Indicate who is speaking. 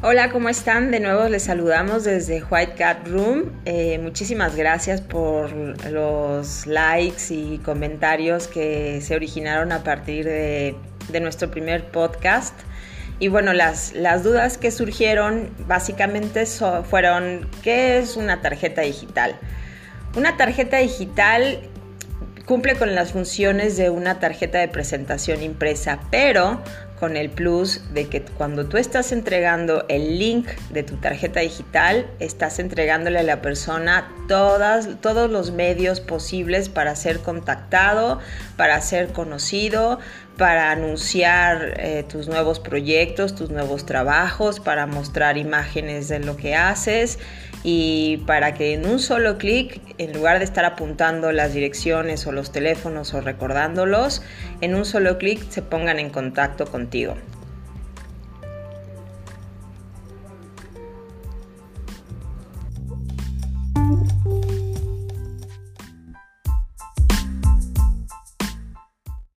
Speaker 1: Hola, ¿cómo están? De nuevo les saludamos desde White Cat Room. Eh, muchísimas gracias por los likes y comentarios que se originaron a partir de, nuestro primer podcast. Y bueno, las, las dudas que surgieron básicamente fueron, ¿qué es una tarjeta digital? Una tarjeta digital cumple con las funciones de una tarjeta de presentación impresa, pero con el plus de que cuando tú estás entregando el link de tu tarjeta digital, estás entregándole a la persona todas, todos los medios posibles para ser contactado, para ser conocido, para anunciar eh, tus nuevos proyectos, tus nuevos trabajos, para mostrar imágenes de lo que haces y para que en un solo clic, en lugar de estar apuntando las direcciones o los teléfonos o recordándolos, en un solo clic se pongan en contacto contigo.